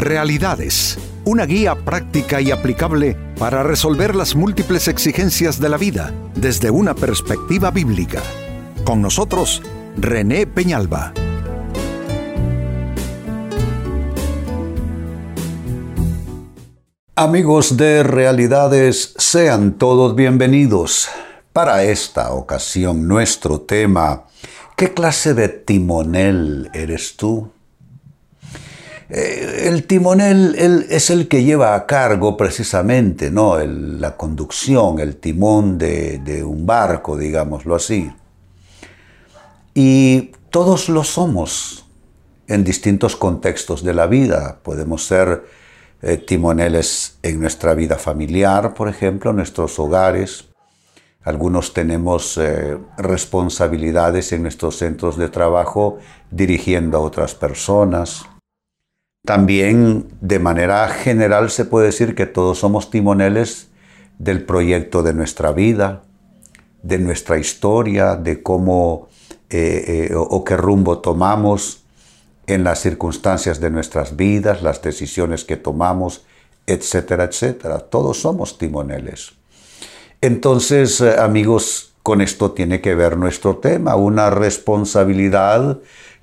Realidades, una guía práctica y aplicable para resolver las múltiples exigencias de la vida desde una perspectiva bíblica. Con nosotros, René Peñalba. Amigos de Realidades, sean todos bienvenidos. Para esta ocasión nuestro tema, ¿qué clase de timonel eres tú? Eh, el timonel es el que lleva a cargo precisamente ¿no? la conducción, el timón de, un barco, digámoslo así. Y todos lo somos en distintos contextos de la vida. Podemos ser eh, timoneles en nuestra vida familiar, por ejemplo, en nuestros hogares. Algunos tenemos eh, responsabilidades en nuestros centros de trabajo dirigiendo a otras personas. También de manera general se puede decir que todos somos timoneles del proyecto de nuestra vida, de nuestra historia, de cómo eh, eh, o qué rumbo tomamos en las circunstancias de nuestras vidas, las decisiones que tomamos, etcétera, etcétera. Todos somos timoneles. Entonces, eh, amigos, con esto tiene que ver nuestro tema, una responsabilidad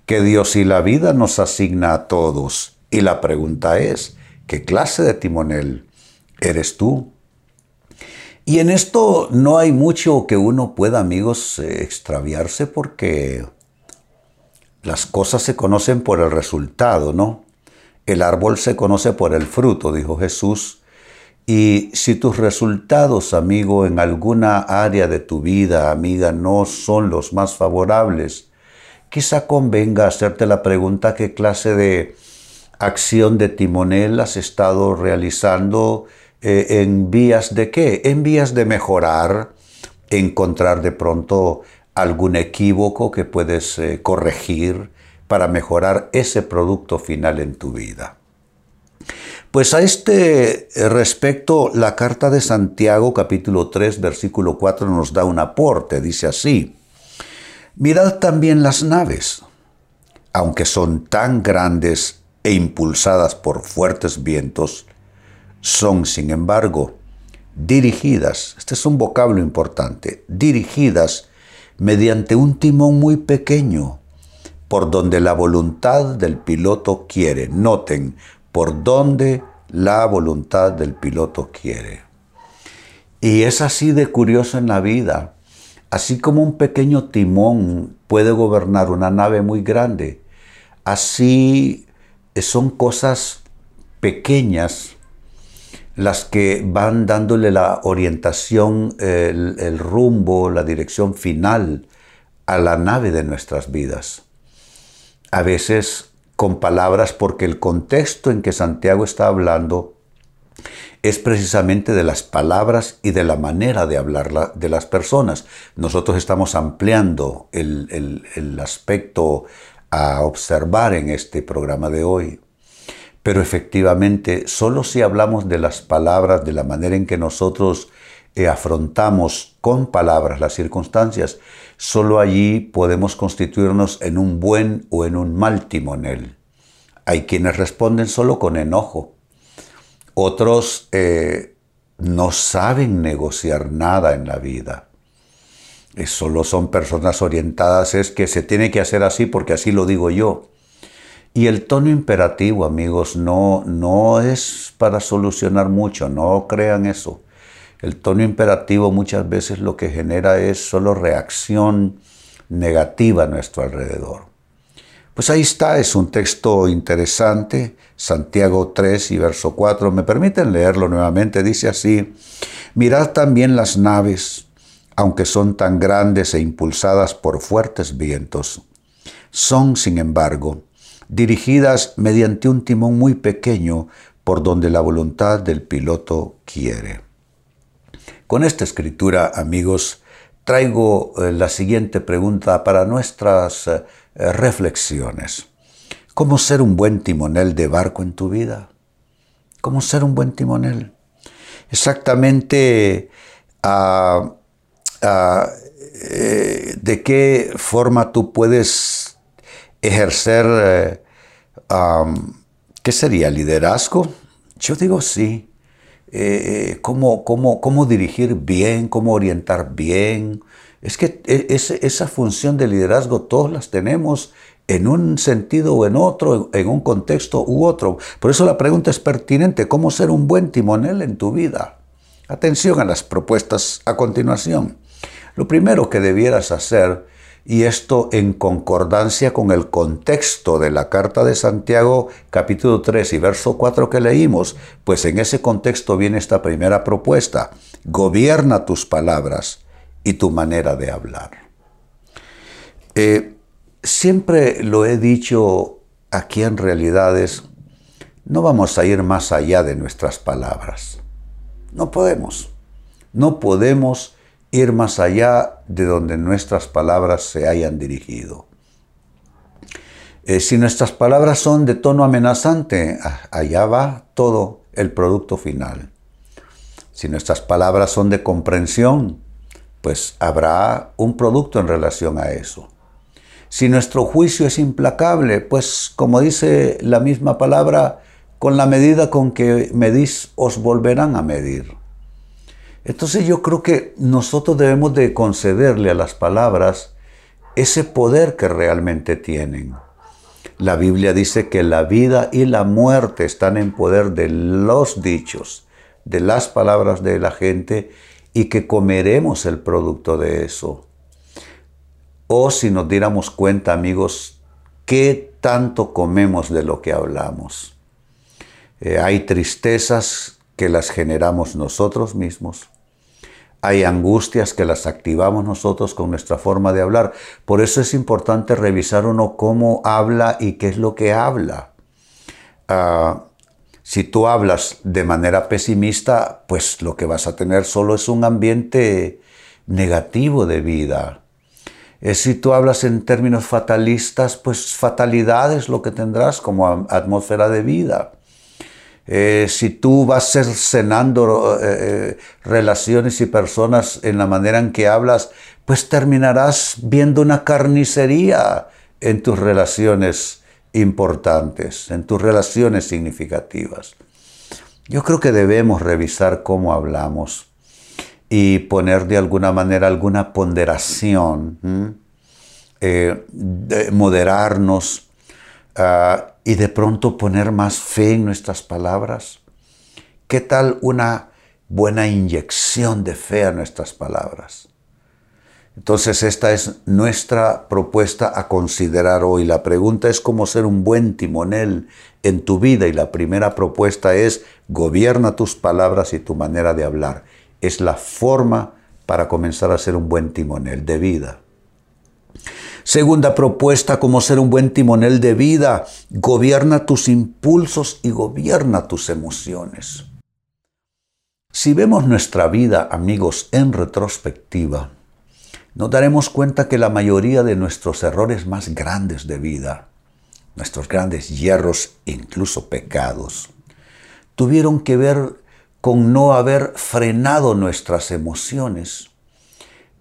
que Dios y la vida nos asigna a todos y la pregunta es, ¿qué clase de timonel eres tú? Y en esto no hay mucho que uno pueda, amigos, eh, extraviarse porque las cosas se conocen por el resultado, ¿no? El árbol se conoce por el fruto, dijo Jesús. Y si tus resultados, amigo, en alguna área de tu vida, amiga, no son los más favorables, quizá convenga hacerte la pregunta qué clase de acción de timonel has estado realizando eh, en vías de qué? En vías de mejorar, encontrar de pronto algún equívoco que puedes eh, corregir para mejorar ese producto final en tu vida. Pues a este respecto, la carta de Santiago capítulo 3 versículo 4 nos da un aporte, dice así, mirad también las naves, aunque son tan grandes e impulsadas por fuertes vientos, son, sin embargo, dirigidas, este es un vocablo importante, dirigidas mediante un timón muy pequeño, por donde la voluntad del piloto quiere. Noten, por donde la voluntad del piloto quiere. Y es así de curioso en la vida. Así como un pequeño timón puede gobernar una nave muy grande, así son cosas pequeñas las que van dándole la orientación, el, rumbo, la dirección final a la nave de nuestras vidas. A veces con palabras porque el contexto en que Santiago está hablando es precisamente de las palabras y de la manera de hablar de las personas. Nosotros estamos ampliando el, el aspecto a observar en este programa de hoy. Pero efectivamente, solo si hablamos de las palabras, de la manera en que nosotros eh, afrontamos con palabras las circunstancias, solo allí podemos constituirnos en un buen o en un mal timonel. Hay quienes responden solo con enojo. Otros eh, no saben negociar nada en la vida solo son personas orientadas, es que se tiene que hacer así porque así lo digo yo. Y el tono imperativo, amigos, no, no es para solucionar mucho, no crean eso. El tono imperativo muchas veces lo que genera es solo reacción negativa a nuestro alrededor. Pues ahí está, es un texto interesante, Santiago 3 y verso 4. ¿Me permiten leerlo nuevamente? Dice así, mirad también las naves aunque son tan grandes e impulsadas por fuertes vientos, son, sin embargo, dirigidas mediante un timón muy pequeño por donde la voluntad del piloto quiere. Con esta escritura, amigos, traigo eh, la siguiente pregunta para nuestras eh, reflexiones. ¿Cómo ser un buen timonel de barco en tu vida? ¿Cómo ser un buen timonel? Exactamente a Ah, eh, de qué forma tú puedes ejercer, eh, ¿Qué sería liderazgo? Yo digo sí. Eh, cómo, cómo, dirigir bien, cómo orientar bien. Es que e, esa función de liderazgo todos las tenemos en un sentido o en otro, en un contexto u otro. Por eso la pregunta es pertinente, ¿cómo ser un buen timonel en tu vida? Atención a las propuestas a continuación. Lo primero que debieras hacer, y esto en concordancia con el contexto de la carta de Santiago capítulo 3 y verso 4 que leímos, pues en ese contexto viene esta primera propuesta, gobierna tus palabras y tu manera de hablar. Eh, siempre lo he dicho aquí en realidades, no vamos a ir más allá de nuestras palabras. No podemos. No podemos ir más allá de donde nuestras palabras se hayan dirigido. Eh, si nuestras palabras son de tono amenazante, allá va todo el producto final. Si nuestras palabras son de comprensión, pues habrá un producto en relación a eso. Si nuestro juicio es implacable, pues como dice la misma palabra, con la medida con que medís os volverán a medir. Entonces yo creo que nosotros debemos de concederle a las palabras ese poder que realmente tienen. La Biblia dice que la vida y la muerte están en poder de los dichos, de las palabras de la gente y que comeremos el producto de eso. O si nos diéramos cuenta, amigos, qué tanto comemos de lo que hablamos. Eh, hay tristezas que las generamos nosotros mismos. Hay angustias que las activamos nosotros con nuestra forma de hablar. Por eso es importante revisar uno cómo habla y qué es lo que habla. Ah, si tú hablas de manera pesimista, pues lo que vas a tener solo es un ambiente negativo de vida. Eh, si tú hablas en términos fatalistas, pues fatalidad es lo que tendrás como atmósfera de vida. Eh, si tú vas cercenando eh, relaciones y personas en la manera en que hablas, pues terminarás viendo una carnicería en tus relaciones importantes, en tus relaciones significativas. Yo creo que debemos revisar cómo hablamos y poner de alguna manera alguna ponderación, eh, moderarnos ah, y de pronto poner más fe en nuestras palabras. ¿Qué tal una buena inyección de fe a nuestras palabras? Entonces esta es nuestra propuesta a considerar hoy. La pregunta es cómo ser un buen timonel en tu vida y la primera propuesta es gobierna tus palabras y tu manera de hablar es la forma para comenzar a ser un buen timonel de vida. Segunda propuesta, como ser un buen timonel de vida, gobierna tus impulsos y gobierna tus emociones. Si vemos nuestra vida, amigos, en retrospectiva, nos daremos cuenta que la mayoría de nuestros errores más grandes de vida, nuestros grandes hierros, incluso pecados, tuvieron que ver con no haber frenado nuestras emociones,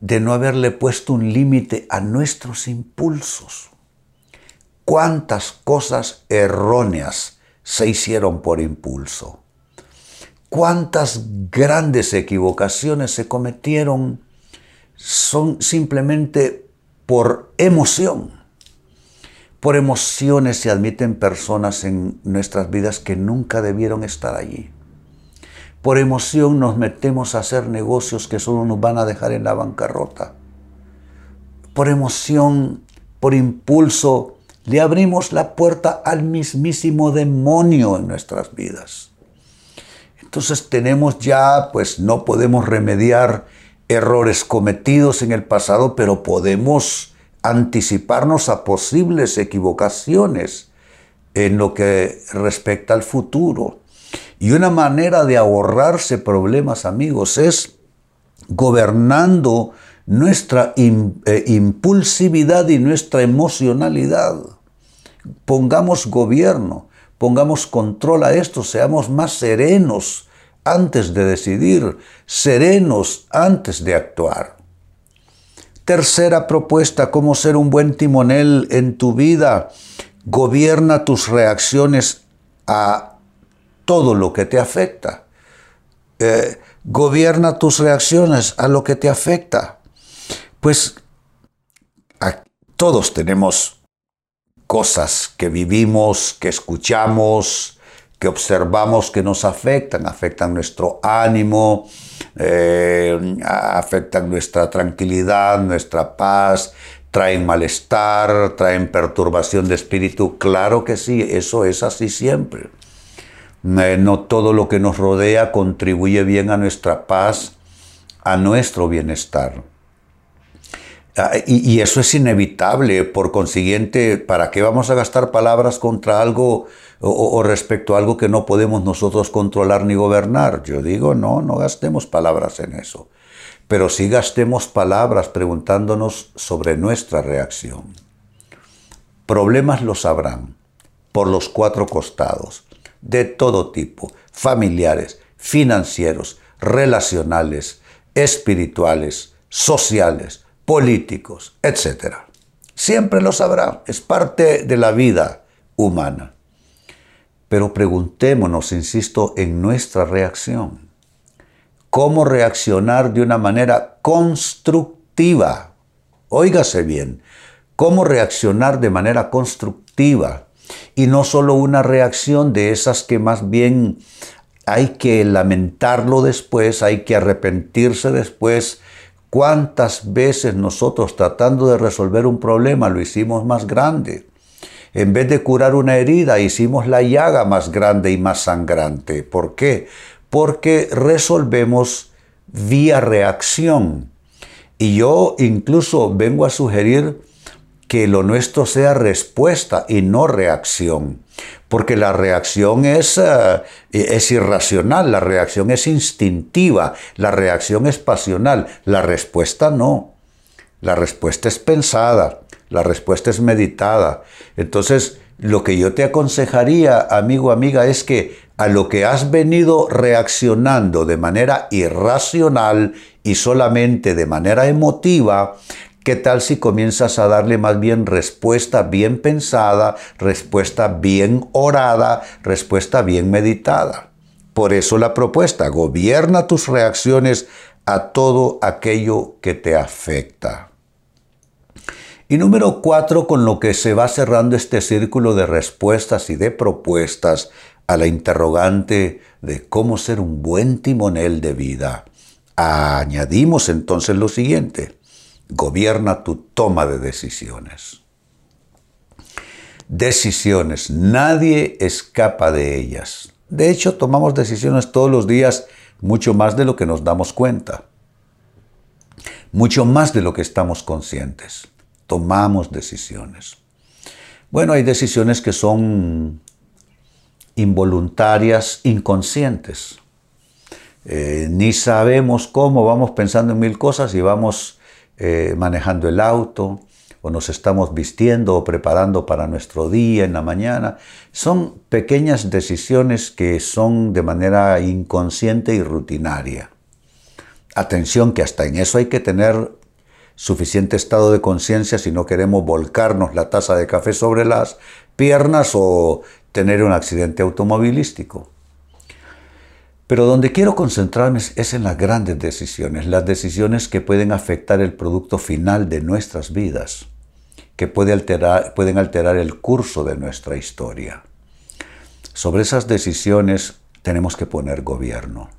de no haberle puesto un límite a nuestros impulsos. ¿Cuántas cosas erróneas se hicieron por impulso? ¿Cuántas grandes equivocaciones se cometieron son simplemente por emoción? Por emociones se admiten personas en nuestras vidas que nunca debieron estar allí. Por emoción nos metemos a hacer negocios que solo nos van a dejar en la bancarrota. Por emoción, por impulso, le abrimos la puerta al mismísimo demonio en nuestras vidas. Entonces tenemos ya, pues no podemos remediar errores cometidos en el pasado, pero podemos anticiparnos a posibles equivocaciones en lo que respecta al futuro. Y una manera de ahorrarse problemas, amigos, es gobernando nuestra eh, impulsividad y nuestra emocionalidad. Pongamos gobierno, pongamos control a esto, seamos más serenos antes de decidir, serenos antes de actuar. Tercera propuesta, cómo ser un buen timonel en tu vida. Gobierna tus reacciones a todo lo que te afecta. Eh, gobierna tus reacciones a lo que te afecta. Pues todos tenemos cosas que vivimos, que escuchamos, que observamos que nos afectan, afectan nuestro ánimo, eh, afectan nuestra tranquilidad, nuestra paz, traen malestar, traen perturbación de espíritu. Claro que sí, eso es así siempre. Eh, no todo lo que nos rodea contribuye bien a nuestra paz, a nuestro bienestar. Ah, y, eso es inevitable, por consiguiente, ¿para qué vamos a gastar palabras contra algo o, respecto a algo que no podemos nosotros controlar ni gobernar? Yo digo, no, no gastemos palabras en eso, pero sí gastemos palabras preguntándonos sobre nuestra reacción. Problemas los habrán por los cuatro costados, de todo tipo, familiares, financieros, relacionales, espirituales, sociales, políticos, etc. Siempre lo sabrá, es parte de la vida humana. Pero preguntémonos, insisto, en nuestra reacción. ¿Cómo reaccionar de una manera constructiva? Óigase bien, ¿cómo reaccionar de manera constructiva? Y no solo una reacción de esas que más bien hay que lamentarlo después, hay que arrepentirse después, ¿Cuántas veces nosotros tratando de resolver un problema lo hicimos más grande? En vez de curar una herida, hicimos la llaga más grande y más sangrante. ¿Por qué? Porque resolvemos vía reacción. Y yo incluso vengo a sugerir que lo nuestro sea respuesta y no reacción porque la reacción es, eh, es irracional, la reacción es instintiva, la reacción es pasional, la respuesta no. La respuesta es pensada, la respuesta es meditada. Entonces, lo que yo te aconsejaría, amigo, amiga, es que a lo que has venido reaccionando de manera irracional y solamente de manera emotiva, ¿Qué tal si comienzas a darle más bien respuesta bien pensada, respuesta bien orada, respuesta bien meditada? Por eso la propuesta, gobierna tus reacciones a todo aquello que te afecta. Y número cuatro, con lo que se va cerrando este círculo de respuestas y de propuestas a la interrogante de cómo ser un buen timonel de vida. Añadimos entonces lo siguiente gobierna tu toma de decisiones. Decisiones, nadie escapa de ellas. De hecho, tomamos decisiones todos los días mucho más de lo que nos damos cuenta, mucho más de lo que estamos conscientes. Tomamos decisiones. Bueno, hay decisiones que son involuntarias, inconscientes. Eh, ni sabemos cómo, vamos pensando en mil cosas y vamos eh, manejando el auto, o nos estamos vistiendo o preparando para nuestro día en la mañana. Son pequeñas decisiones que son de manera inconsciente y rutinaria. Atención que hasta en eso hay que tener suficiente estado de conciencia si no queremos volcarnos la taza de café sobre las piernas o tener un accidente automovilístico. Pero donde quiero concentrarme es en las grandes decisiones, las decisiones que pueden afectar el producto final de nuestras vidas, que pueden alterar el curso de nuestra historia. Sobre esas decisiones tenemos que poner gobierno.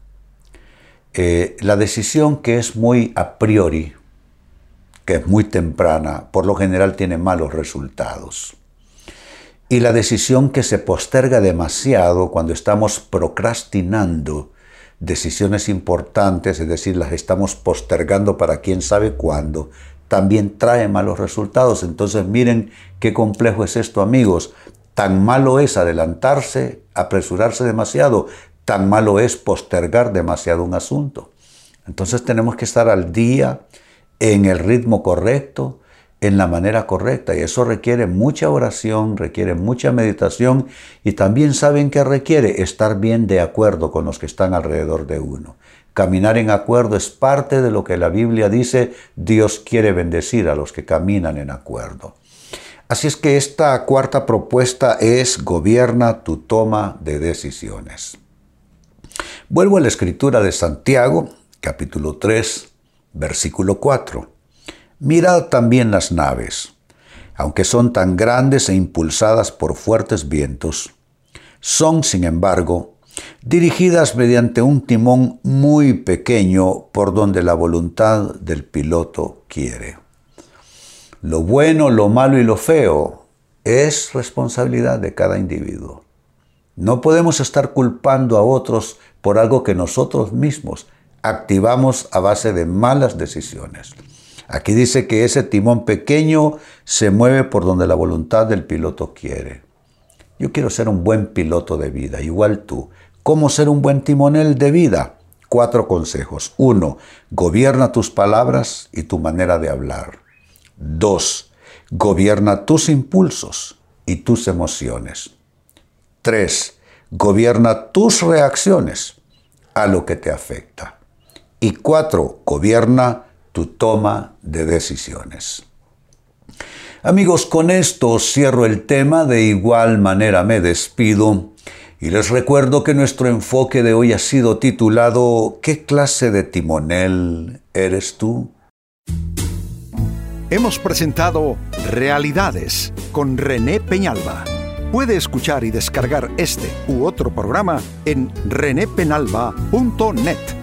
Eh, la decisión que es muy a priori, que es muy temprana, por lo general tiene malos resultados. Y la decisión que se posterga demasiado cuando estamos procrastinando decisiones importantes, es decir, las estamos postergando para quién sabe cuándo, también trae malos resultados. Entonces miren qué complejo es esto, amigos. Tan malo es adelantarse, apresurarse demasiado, tan malo es postergar demasiado un asunto. Entonces tenemos que estar al día, en el ritmo correcto, en la manera correcta y eso requiere mucha oración, requiere mucha meditación y también saben que requiere estar bien de acuerdo con los que están alrededor de uno. Caminar en acuerdo es parte de lo que la Biblia dice, Dios quiere bendecir a los que caminan en acuerdo. Así es que esta cuarta propuesta es gobierna tu toma de decisiones. Vuelvo a la escritura de Santiago, capítulo 3, versículo 4. Mirad también las naves, aunque son tan grandes e impulsadas por fuertes vientos, son, sin embargo, dirigidas mediante un timón muy pequeño por donde la voluntad del piloto quiere. Lo bueno, lo malo y lo feo es responsabilidad de cada individuo. No podemos estar culpando a otros por algo que nosotros mismos activamos a base de malas decisiones. Aquí dice que ese timón pequeño se mueve por donde la voluntad del piloto quiere. Yo quiero ser un buen piloto de vida, igual tú. ¿Cómo ser un buen timonel de vida? Cuatro consejos. Uno, gobierna tus palabras y tu manera de hablar. Dos, gobierna tus impulsos y tus emociones. Tres, gobierna tus reacciones a lo que te afecta. Y cuatro, gobierna tu toma de decisiones. Amigos, con esto cierro el tema, de igual manera me despido y les recuerdo que nuestro enfoque de hoy ha sido titulado ¿Qué clase de timonel eres tú? Hemos presentado Realidades con René Peñalba. Puede escuchar y descargar este u otro programa en renépenalba.net.